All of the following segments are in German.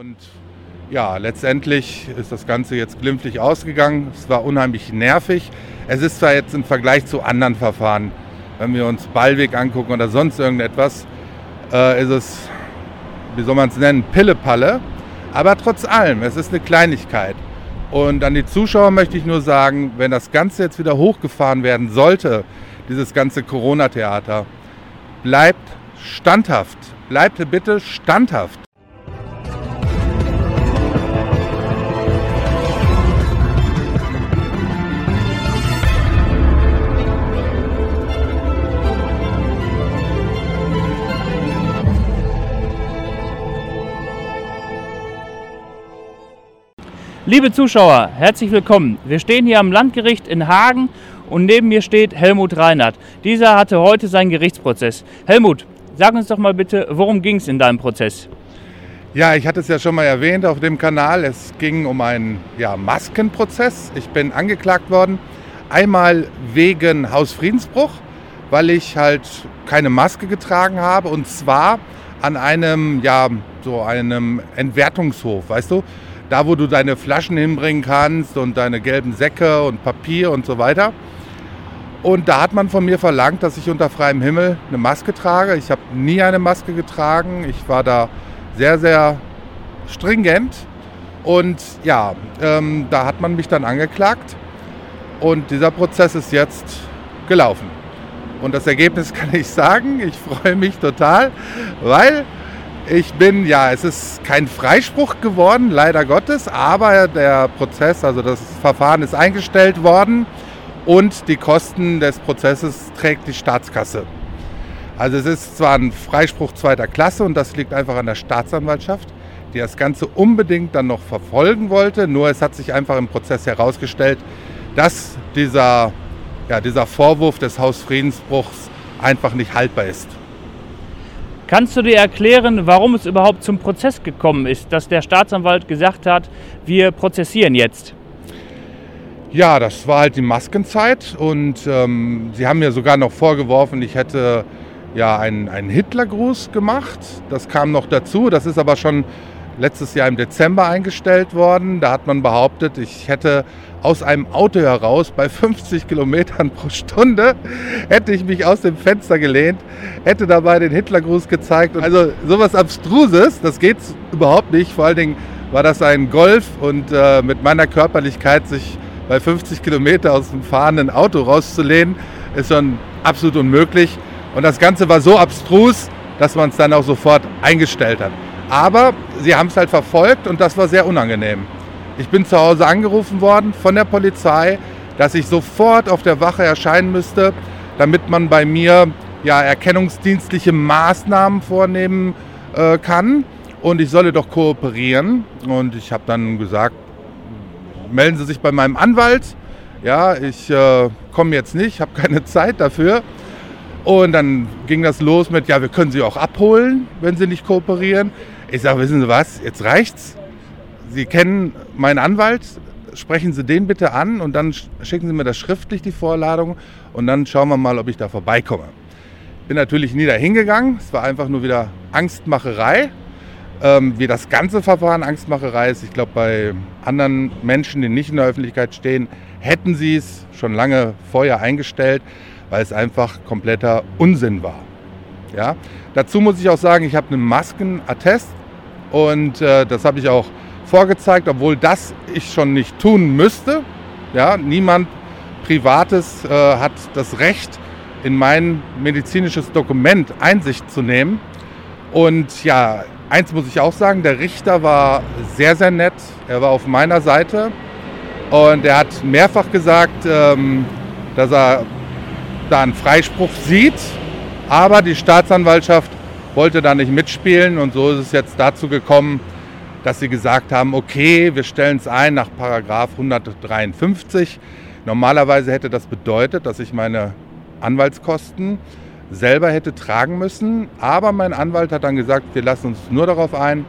Und ja, letztendlich ist das Ganze jetzt glimpflich ausgegangen. Es war unheimlich nervig. Es ist zwar jetzt im Vergleich zu anderen Verfahren, wenn wir uns Ballweg angucken oder sonst irgendetwas, äh, ist es, wie soll man es nennen, Pillepalle. Aber trotz allem, es ist eine Kleinigkeit. Und an die Zuschauer möchte ich nur sagen, wenn das Ganze jetzt wieder hochgefahren werden sollte, dieses ganze Corona-Theater, bleibt standhaft. Bleibt bitte standhaft. Liebe Zuschauer, herzlich willkommen. Wir stehen hier am Landgericht in Hagen und neben mir steht Helmut Reinhardt. Dieser hatte heute seinen Gerichtsprozess. Helmut, sag uns doch mal bitte, worum ging es in deinem Prozess? Ja, ich hatte es ja schon mal erwähnt auf dem Kanal. Es ging um einen ja, Maskenprozess. Ich bin angeklagt worden. Einmal wegen Hausfriedensbruch, weil ich halt keine Maske getragen habe und zwar an einem, ja, so einem Entwertungshof, weißt du? Da wo du deine Flaschen hinbringen kannst und deine gelben Säcke und Papier und so weiter. Und da hat man von mir verlangt, dass ich unter freiem Himmel eine Maske trage. Ich habe nie eine Maske getragen. Ich war da sehr, sehr stringent. Und ja, ähm, da hat man mich dann angeklagt. Und dieser Prozess ist jetzt gelaufen. Und das Ergebnis kann ich sagen. Ich freue mich total, weil ich bin, ja, es ist kein Freispruch geworden, leider Gottes, aber der Prozess, also das Verfahren ist eingestellt worden und die Kosten des Prozesses trägt die Staatskasse. Also es ist zwar ein Freispruch zweiter Klasse und das liegt einfach an der Staatsanwaltschaft, die das Ganze unbedingt dann noch verfolgen wollte, nur es hat sich einfach im Prozess herausgestellt, dass dieser, ja, dieser Vorwurf des Hausfriedensbruchs einfach nicht haltbar ist. Kannst du dir erklären, warum es überhaupt zum Prozess gekommen ist, dass der Staatsanwalt gesagt hat, wir prozessieren jetzt? Ja, das war halt die Maskenzeit und ähm, sie haben mir sogar noch vorgeworfen, ich hätte ja einen, einen Hitlergruß gemacht. Das kam noch dazu. Das ist aber schon letztes Jahr im Dezember eingestellt worden. Da hat man behauptet, ich hätte aus einem Auto heraus bei 50 Kilometern pro Stunde, hätte ich mich aus dem Fenster gelehnt, hätte dabei den Hitlergruß gezeigt. Also sowas Abstruses, das geht überhaupt nicht. Vor allen Dingen war das ein Golf und äh, mit meiner Körperlichkeit sich bei 50 Kilometer aus dem fahrenden Auto rauszulehnen, ist schon absolut unmöglich. Und das Ganze war so abstrus, dass man es dann auch sofort eingestellt hat. Aber sie haben es halt verfolgt und das war sehr unangenehm. Ich bin zu Hause angerufen worden von der Polizei, dass ich sofort auf der Wache erscheinen müsste, damit man bei mir ja, erkennungsdienstliche Maßnahmen vornehmen äh, kann. Und ich solle doch kooperieren. Und ich habe dann gesagt, melden Sie sich bei meinem Anwalt. Ja, ich äh, komme jetzt nicht, habe keine Zeit dafür. Und dann ging das los mit, ja, wir können Sie auch abholen, wenn Sie nicht kooperieren. Ich sage, wissen Sie was, jetzt reicht's. Sie kennen meinen Anwalt, sprechen Sie den bitte an und dann schicken Sie mir das schriftlich, die Vorladung, und dann schauen wir mal, ob ich da vorbeikomme. Bin natürlich nie dahin gegangen, es war einfach nur wieder Angstmacherei. Ähm, wie das ganze Verfahren Angstmacherei ist, ich glaube, bei anderen Menschen, die nicht in der Öffentlichkeit stehen, hätten sie es schon lange vorher eingestellt, weil es einfach kompletter Unsinn war. Ja? Dazu muss ich auch sagen, ich habe einen Maskenattest und äh, das habe ich auch vorgezeigt, obwohl das ich schon nicht tun müsste. Ja, niemand Privates äh, hat das Recht, in mein medizinisches Dokument Einsicht zu nehmen. Und ja, eins muss ich auch sagen, der Richter war sehr, sehr nett. Er war auf meiner Seite und er hat mehrfach gesagt, ähm, dass er da einen Freispruch sieht, aber die Staatsanwaltschaft wollte da nicht mitspielen und so ist es jetzt dazu gekommen, dass sie gesagt haben, okay, wir stellen es ein nach Paragraph 153. Normalerweise hätte das bedeutet, dass ich meine Anwaltskosten selber hätte tragen müssen, aber mein Anwalt hat dann gesagt, wir lassen uns nur darauf ein,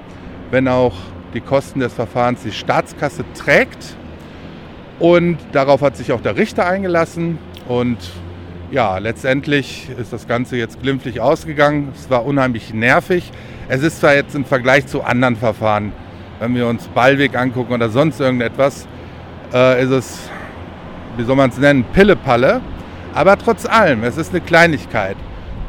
wenn auch die Kosten des Verfahrens die Staatskasse trägt. Und darauf hat sich auch der Richter eingelassen und ja, letztendlich ist das Ganze jetzt glimpflich ausgegangen. Es war unheimlich nervig. Es ist zwar jetzt im Vergleich zu anderen Verfahren wenn wir uns Ballweg angucken oder sonst irgendetwas, äh, ist es, wie soll man es nennen, Pillepalle. Aber trotz allem, es ist eine Kleinigkeit.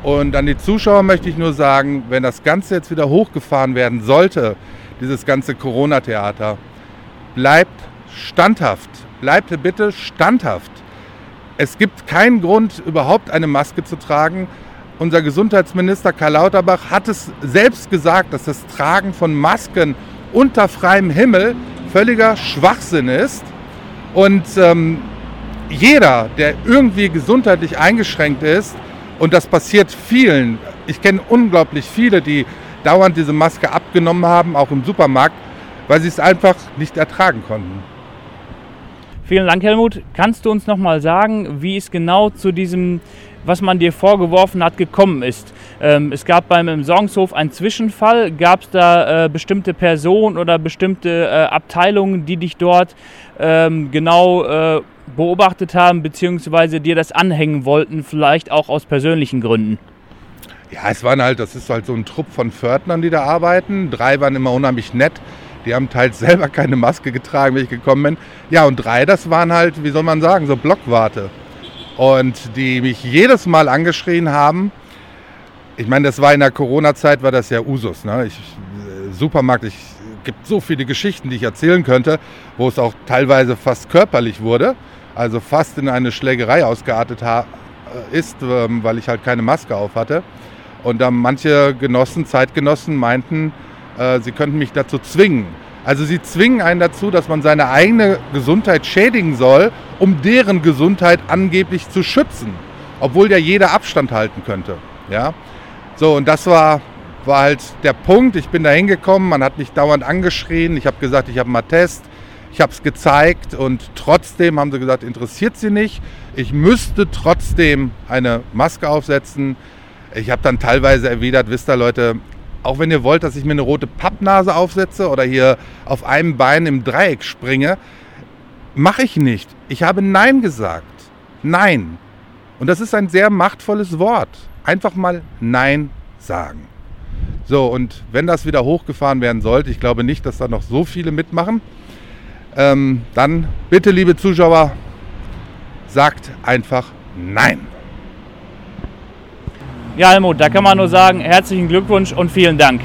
Und an die Zuschauer möchte ich nur sagen, wenn das Ganze jetzt wieder hochgefahren werden sollte, dieses ganze Corona-Theater, bleibt standhaft. Bleibt bitte standhaft. Es gibt keinen Grund, überhaupt eine Maske zu tragen. Unser Gesundheitsminister Karl Lauterbach hat es selbst gesagt, dass das Tragen von Masken unter freiem Himmel völliger Schwachsinn ist. Und ähm, jeder, der irgendwie gesundheitlich eingeschränkt ist, und das passiert vielen, ich kenne unglaublich viele, die dauernd diese Maske abgenommen haben, auch im Supermarkt, weil sie es einfach nicht ertragen konnten. Vielen Dank, Helmut. Kannst du uns noch mal sagen, wie es genau zu diesem, was man dir vorgeworfen hat, gekommen ist? Ähm, es gab beim im Sorgenshof einen Zwischenfall. Gab es da äh, bestimmte Personen oder bestimmte äh, Abteilungen, die dich dort ähm, genau äh, beobachtet haben, beziehungsweise dir das anhängen wollten, vielleicht auch aus persönlichen Gründen? Ja, es waren halt, das ist halt so ein Trupp von Pförtnern, die da arbeiten. Drei waren immer unheimlich nett. Die haben teils selber keine Maske getragen, wenn ich gekommen bin. Ja, und drei, das waren halt, wie soll man sagen, so Blockwarte. Und die mich jedes Mal angeschrien haben. Ich meine, das war in der Corona-Zeit, war das ja Usus. Ne? Ich, äh, Supermarkt, es gibt so viele Geschichten, die ich erzählen könnte, wo es auch teilweise fast körperlich wurde. Also fast in eine Schlägerei ausgeartet äh, ist, ähm, weil ich halt keine Maske auf hatte. Und dann manche Genossen, Zeitgenossen meinten, äh, sie könnten mich dazu zwingen. Also sie zwingen einen dazu, dass man seine eigene Gesundheit schädigen soll, um deren Gesundheit angeblich zu schützen, obwohl ja jeder Abstand halten könnte. Ja? So, und das war, war halt der Punkt. Ich bin da hingekommen, man hat mich dauernd angeschrien. Ich habe gesagt, ich habe einen Attest. Ich habe es gezeigt und trotzdem haben sie gesagt, interessiert sie nicht. Ich müsste trotzdem eine Maske aufsetzen. Ich habe dann teilweise erwidert, wisst ihr Leute, auch wenn ihr wollt, dass ich mir eine rote Pappnase aufsetze oder hier auf einem Bein im Dreieck springe, mache ich nicht. Ich habe Nein gesagt. Nein. Und das ist ein sehr machtvolles Wort. Einfach mal Nein sagen. So, und wenn das wieder hochgefahren werden sollte, ich glaube nicht, dass da noch so viele mitmachen, ähm, dann bitte, liebe Zuschauer, sagt einfach Nein. Ja, Helmut, da kann man nur sagen, herzlichen Glückwunsch und vielen Dank.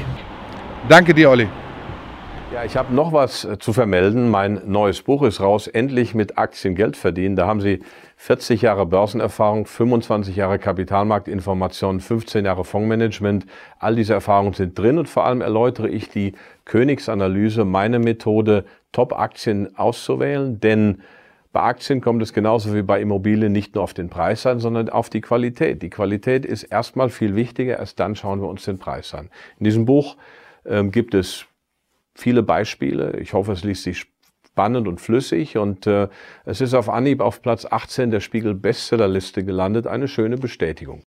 Danke dir, Olli. Ja, ich habe noch was äh, zu vermelden. Mein neues Buch ist raus, endlich mit Aktien Geld verdienen. Da haben Sie 40 Jahre Börsenerfahrung, 25 Jahre Kapitalmarktinformation, 15 Jahre Fondsmanagement. All diese Erfahrungen sind drin und vor allem erläutere ich die Königsanalyse, meine Methode, Top-Aktien auszuwählen, denn bei Aktien kommt es genauso wie bei Immobilien nicht nur auf den Preis an, sondern auf die Qualität. Die Qualität ist erstmal viel wichtiger, erst dann schauen wir uns den Preis an. In diesem Buch ähm, gibt es viele Beispiele. Ich hoffe, es liest sich spannend und flüssig und äh, es ist auf Anhieb auf Platz 18 der Spiegel Bestsellerliste gelandet. Eine schöne Bestätigung.